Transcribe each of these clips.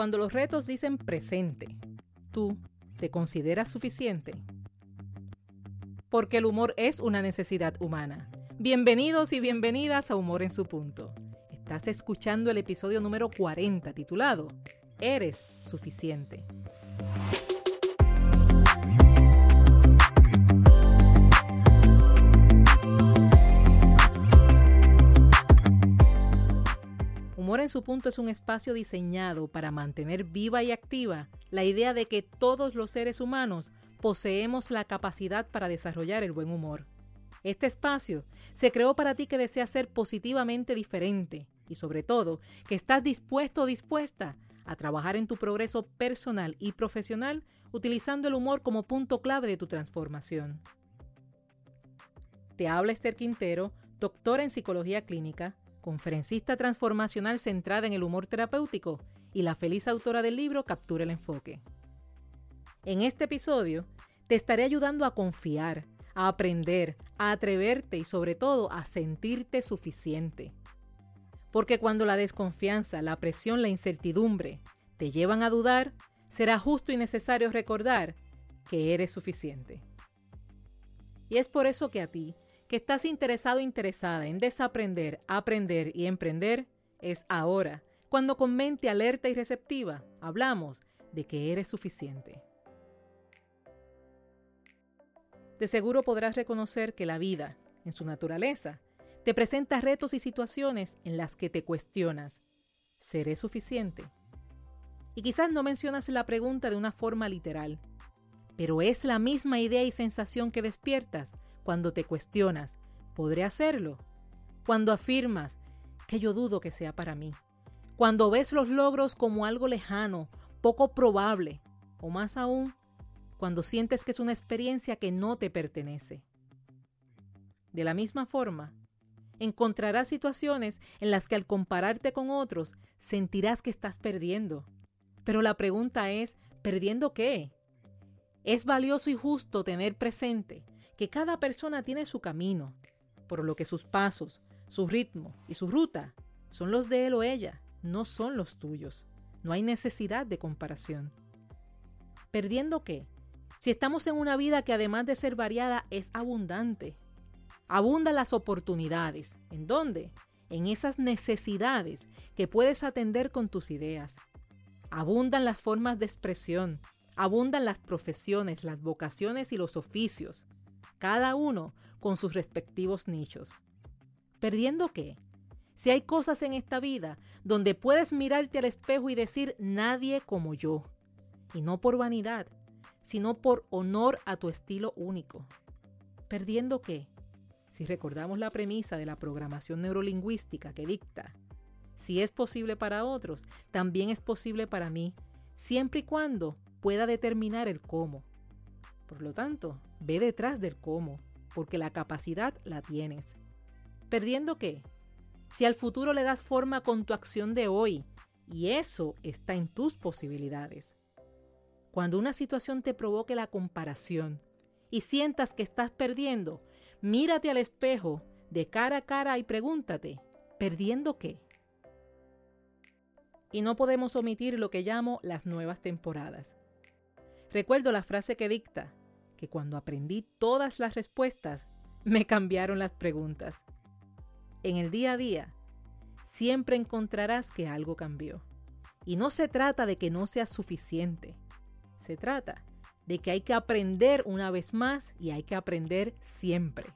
Cuando los retos dicen presente, ¿tú te consideras suficiente? Porque el humor es una necesidad humana. Bienvenidos y bienvenidas a Humor en su punto. Estás escuchando el episodio número 40 titulado Eres suficiente. Su punto es un espacio diseñado para mantener viva y activa la idea de que todos los seres humanos poseemos la capacidad para desarrollar el buen humor. Este espacio se creó para ti que deseas ser positivamente diferente y sobre todo que estás dispuesto o dispuesta a trabajar en tu progreso personal y profesional utilizando el humor como punto clave de tu transformación. Te habla Esther Quintero, doctora en psicología clínica, conferencista transformacional centrada en el humor terapéutico y la feliz autora del libro Captura el Enfoque. En este episodio te estaré ayudando a confiar, a aprender, a atreverte y sobre todo a sentirte suficiente. Porque cuando la desconfianza, la presión, la incertidumbre te llevan a dudar, será justo y necesario recordar que eres suficiente. Y es por eso que a ti que estás interesado interesada en desaprender, aprender y emprender, es ahora, cuando con mente alerta y receptiva hablamos de que eres suficiente. De seguro podrás reconocer que la vida, en su naturaleza, te presenta retos y situaciones en las que te cuestionas, ¿seré suficiente? Y quizás no mencionas la pregunta de una forma literal, pero es la misma idea y sensación que despiertas cuando te cuestionas, ¿podré hacerlo? Cuando afirmas que yo dudo que sea para mí. Cuando ves los logros como algo lejano, poco probable, o más aún, cuando sientes que es una experiencia que no te pertenece. De la misma forma, encontrarás situaciones en las que al compararte con otros sentirás que estás perdiendo. Pero la pregunta es, ¿perdiendo qué? Es valioso y justo tener presente que cada persona tiene su camino, por lo que sus pasos, su ritmo y su ruta son los de él o ella, no son los tuyos. No hay necesidad de comparación. ¿Perdiendo qué? Si estamos en una vida que además de ser variada es abundante. Abundan las oportunidades. ¿En dónde? En esas necesidades que puedes atender con tus ideas. Abundan las formas de expresión. Abundan las profesiones, las vocaciones y los oficios cada uno con sus respectivos nichos. ¿Perdiendo qué? Si hay cosas en esta vida donde puedes mirarte al espejo y decir nadie como yo, y no por vanidad, sino por honor a tu estilo único. ¿Perdiendo qué? Si recordamos la premisa de la programación neurolingüística que dicta, si es posible para otros, también es posible para mí, siempre y cuando pueda determinar el cómo. Por lo tanto, ve detrás del cómo, porque la capacidad la tienes. ¿Perdiendo qué? Si al futuro le das forma con tu acción de hoy, y eso está en tus posibilidades. Cuando una situación te provoque la comparación y sientas que estás perdiendo, mírate al espejo de cara a cara y pregúntate, ¿perdiendo qué? Y no podemos omitir lo que llamo las nuevas temporadas. Recuerdo la frase que dicta, que cuando aprendí todas las respuestas, me cambiaron las preguntas. En el día a día, siempre encontrarás que algo cambió. Y no se trata de que no sea suficiente. Se trata de que hay que aprender una vez más y hay que aprender siempre.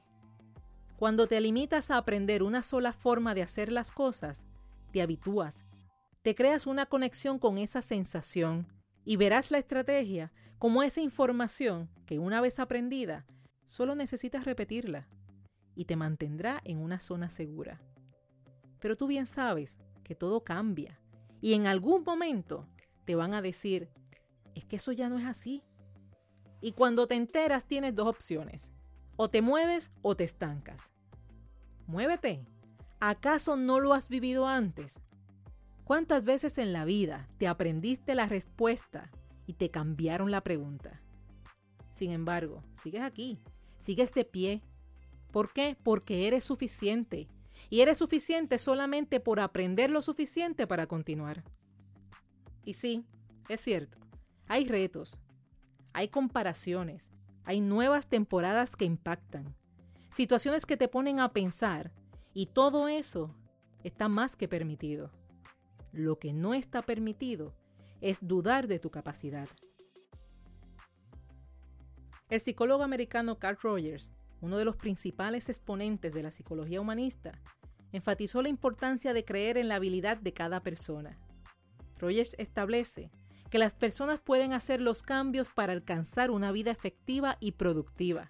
Cuando te limitas a aprender una sola forma de hacer las cosas, te habitúas, te creas una conexión con esa sensación y verás la estrategia como esa información que una vez aprendida, solo necesitas repetirla y te mantendrá en una zona segura. Pero tú bien sabes que todo cambia y en algún momento te van a decir, es que eso ya no es así. Y cuando te enteras tienes dos opciones, o te mueves o te estancas. Muévete. ¿Acaso no lo has vivido antes? ¿Cuántas veces en la vida te aprendiste la respuesta y te cambiaron la pregunta. Sin embargo, sigues aquí, sigues de pie. ¿Por qué? Porque eres suficiente. Y eres suficiente solamente por aprender lo suficiente para continuar. Y sí, es cierto, hay retos, hay comparaciones, hay nuevas temporadas que impactan, situaciones que te ponen a pensar y todo eso está más que permitido. Lo que no está permitido es dudar de tu capacidad. El psicólogo americano Carl Rogers, uno de los principales exponentes de la psicología humanista, enfatizó la importancia de creer en la habilidad de cada persona. Rogers establece que las personas pueden hacer los cambios para alcanzar una vida efectiva y productiva,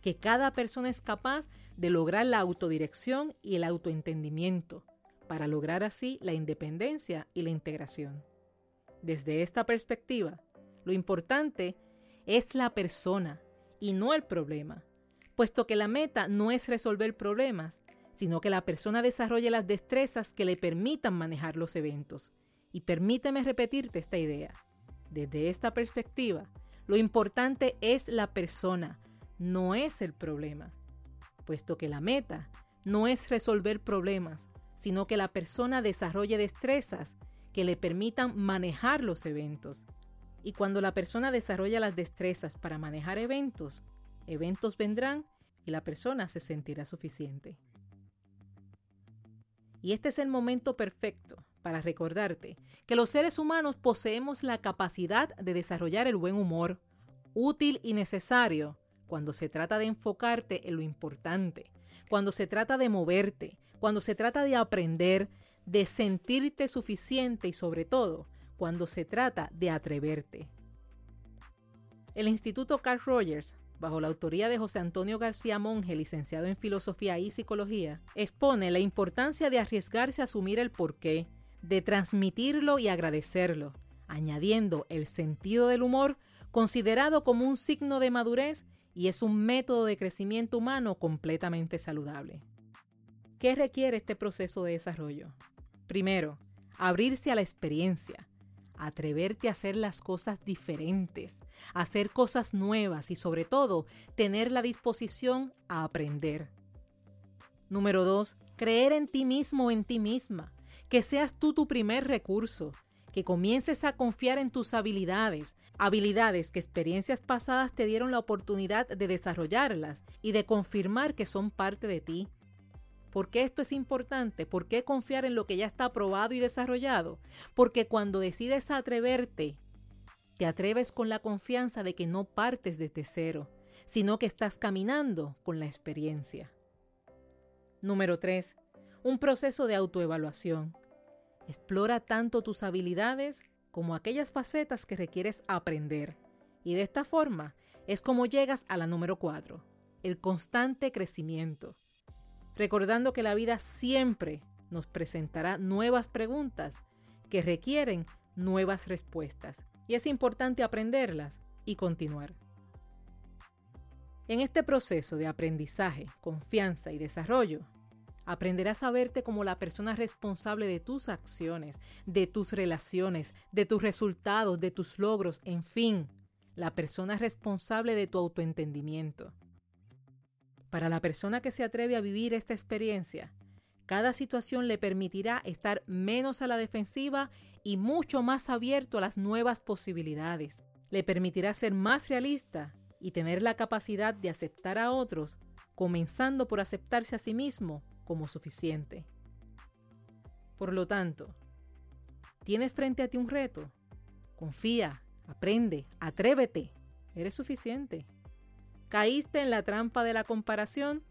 que cada persona es capaz de lograr la autodirección y el autoentendimiento, para lograr así la independencia y la integración. Desde esta perspectiva, lo importante es la persona y no el problema, puesto que la meta no es resolver problemas, sino que la persona desarrolle las destrezas que le permitan manejar los eventos. Y permíteme repetirte esta idea. Desde esta perspectiva, lo importante es la persona, no es el problema, puesto que la meta no es resolver problemas, sino que la persona desarrolle destrezas que le permitan manejar los eventos. Y cuando la persona desarrolla las destrezas para manejar eventos, eventos vendrán y la persona se sentirá suficiente. Y este es el momento perfecto para recordarte que los seres humanos poseemos la capacidad de desarrollar el buen humor, útil y necesario cuando se trata de enfocarte en lo importante, cuando se trata de moverte, cuando se trata de aprender, de sentirte suficiente y sobre todo cuando se trata de atreverte. El Instituto Carl Rogers, bajo la autoría de José Antonio García Monge, licenciado en Filosofía y Psicología, expone la importancia de arriesgarse a asumir el porqué, de transmitirlo y agradecerlo, añadiendo el sentido del humor considerado como un signo de madurez y es un método de crecimiento humano completamente saludable. ¿Qué requiere este proceso de desarrollo? Primero, abrirse a la experiencia, atreverte a hacer las cosas diferentes, hacer cosas nuevas y sobre todo tener la disposición a aprender. Número dos, creer en ti mismo o en ti misma, que seas tú tu primer recurso, que comiences a confiar en tus habilidades, habilidades que experiencias pasadas te dieron la oportunidad de desarrollarlas y de confirmar que son parte de ti. ¿Por qué esto es importante? ¿Por qué confiar en lo que ya está probado y desarrollado? Porque cuando decides atreverte, te atreves con la confianza de que no partes desde cero, sino que estás caminando con la experiencia. Número 3. Un proceso de autoevaluación. Explora tanto tus habilidades como aquellas facetas que requieres aprender. Y de esta forma es como llegas a la número 4, el constante crecimiento recordando que la vida siempre nos presentará nuevas preguntas que requieren nuevas respuestas y es importante aprenderlas y continuar. En este proceso de aprendizaje, confianza y desarrollo, aprenderás a verte como la persona responsable de tus acciones, de tus relaciones, de tus resultados, de tus logros, en fin, la persona responsable de tu autoentendimiento. Para la persona que se atreve a vivir esta experiencia, cada situación le permitirá estar menos a la defensiva y mucho más abierto a las nuevas posibilidades. Le permitirá ser más realista y tener la capacidad de aceptar a otros, comenzando por aceptarse a sí mismo como suficiente. Por lo tanto, ¿tienes frente a ti un reto? Confía, aprende, atrévete. Eres suficiente. ¿Caíste en la trampa de la comparación?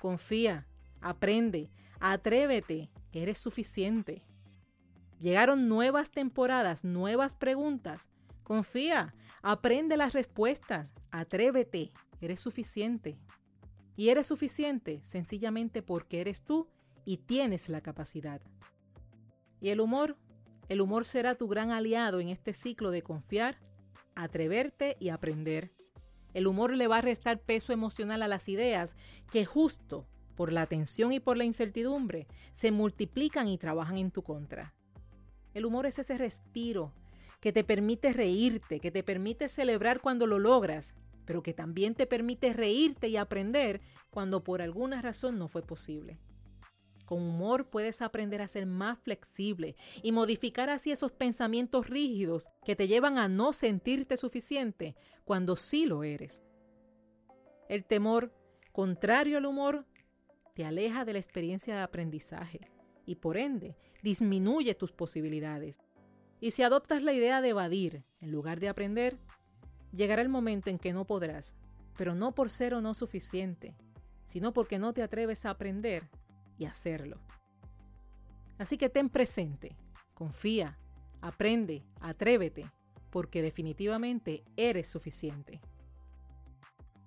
Confía, aprende, atrévete, eres suficiente. Llegaron nuevas temporadas, nuevas preguntas. Confía, aprende las respuestas, atrévete, eres suficiente. Y eres suficiente sencillamente porque eres tú y tienes la capacidad. Y el humor, el humor será tu gran aliado en este ciclo de confiar, atreverte y aprender. El humor le va a restar peso emocional a las ideas que justo por la tensión y por la incertidumbre se multiplican y trabajan en tu contra. El humor es ese respiro que te permite reírte, que te permite celebrar cuando lo logras, pero que también te permite reírte y aprender cuando por alguna razón no fue posible. Con humor puedes aprender a ser más flexible y modificar así esos pensamientos rígidos que te llevan a no sentirte suficiente cuando sí lo eres. El temor, contrario al humor, te aleja de la experiencia de aprendizaje y por ende disminuye tus posibilidades. Y si adoptas la idea de evadir en lugar de aprender, llegará el momento en que no podrás, pero no por ser o no suficiente, sino porque no te atreves a aprender y hacerlo. Así que ten presente, confía, aprende, atrévete, porque definitivamente eres suficiente.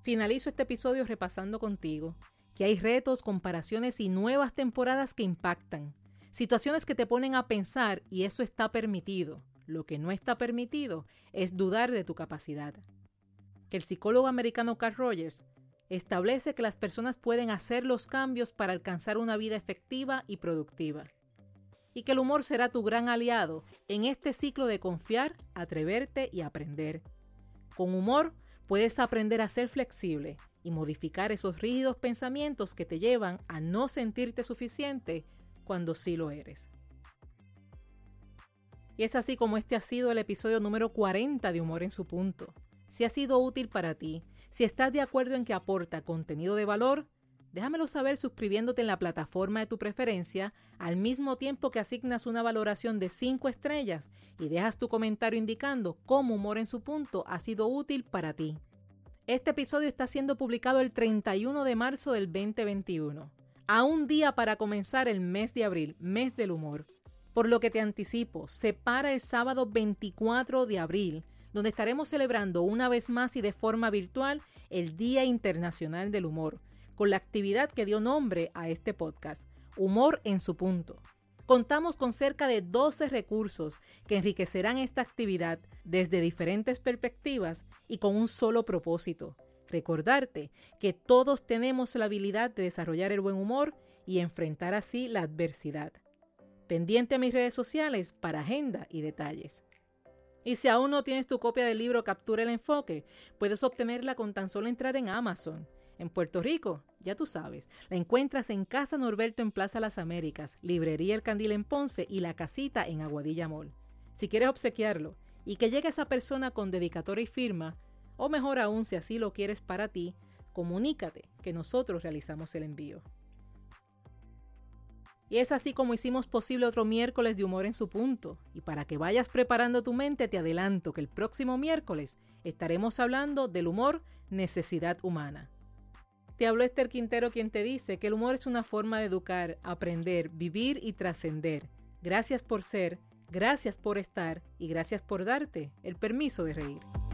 Finalizo este episodio repasando contigo que hay retos, comparaciones y nuevas temporadas que impactan, situaciones que te ponen a pensar y eso está permitido. Lo que no está permitido es dudar de tu capacidad. Que el psicólogo americano Carl Rogers establece que las personas pueden hacer los cambios para alcanzar una vida efectiva y productiva. Y que el humor será tu gran aliado en este ciclo de confiar, atreverte y aprender. Con humor puedes aprender a ser flexible y modificar esos rígidos pensamientos que te llevan a no sentirte suficiente cuando sí lo eres. Y es así como este ha sido el episodio número 40 de Humor en su punto. Si ha sido útil para ti, si estás de acuerdo en que aporta contenido de valor, déjamelo saber suscribiéndote en la plataforma de tu preferencia al mismo tiempo que asignas una valoración de 5 estrellas y dejas tu comentario indicando cómo Humor en su punto ha sido útil para ti. Este episodio está siendo publicado el 31 de marzo del 2021, a un día para comenzar el mes de abril, mes del humor. Por lo que te anticipo, se para el sábado 24 de abril donde estaremos celebrando una vez más y de forma virtual el Día Internacional del Humor, con la actividad que dio nombre a este podcast, Humor en su punto. Contamos con cerca de 12 recursos que enriquecerán esta actividad desde diferentes perspectivas y con un solo propósito, recordarte que todos tenemos la habilidad de desarrollar el buen humor y enfrentar así la adversidad. Pendiente a mis redes sociales para agenda y detalles. Y si aún no tienes tu copia del libro Captura el Enfoque, puedes obtenerla con tan solo entrar en Amazon. En Puerto Rico, ya tú sabes, la encuentras en Casa Norberto en Plaza Las Américas, Librería El Candil en Ponce y La Casita en Aguadilla Mall. Si quieres obsequiarlo y que llegue esa persona con dedicatoria y firma, o mejor aún si así lo quieres para ti, comunícate que nosotros realizamos el envío. Y es así como hicimos posible otro miércoles de humor en su punto. Y para que vayas preparando tu mente, te adelanto que el próximo miércoles estaremos hablando del humor necesidad humana. Te habló Esther Quintero quien te dice que el humor es una forma de educar, aprender, vivir y trascender. Gracias por ser, gracias por estar y gracias por darte el permiso de reír.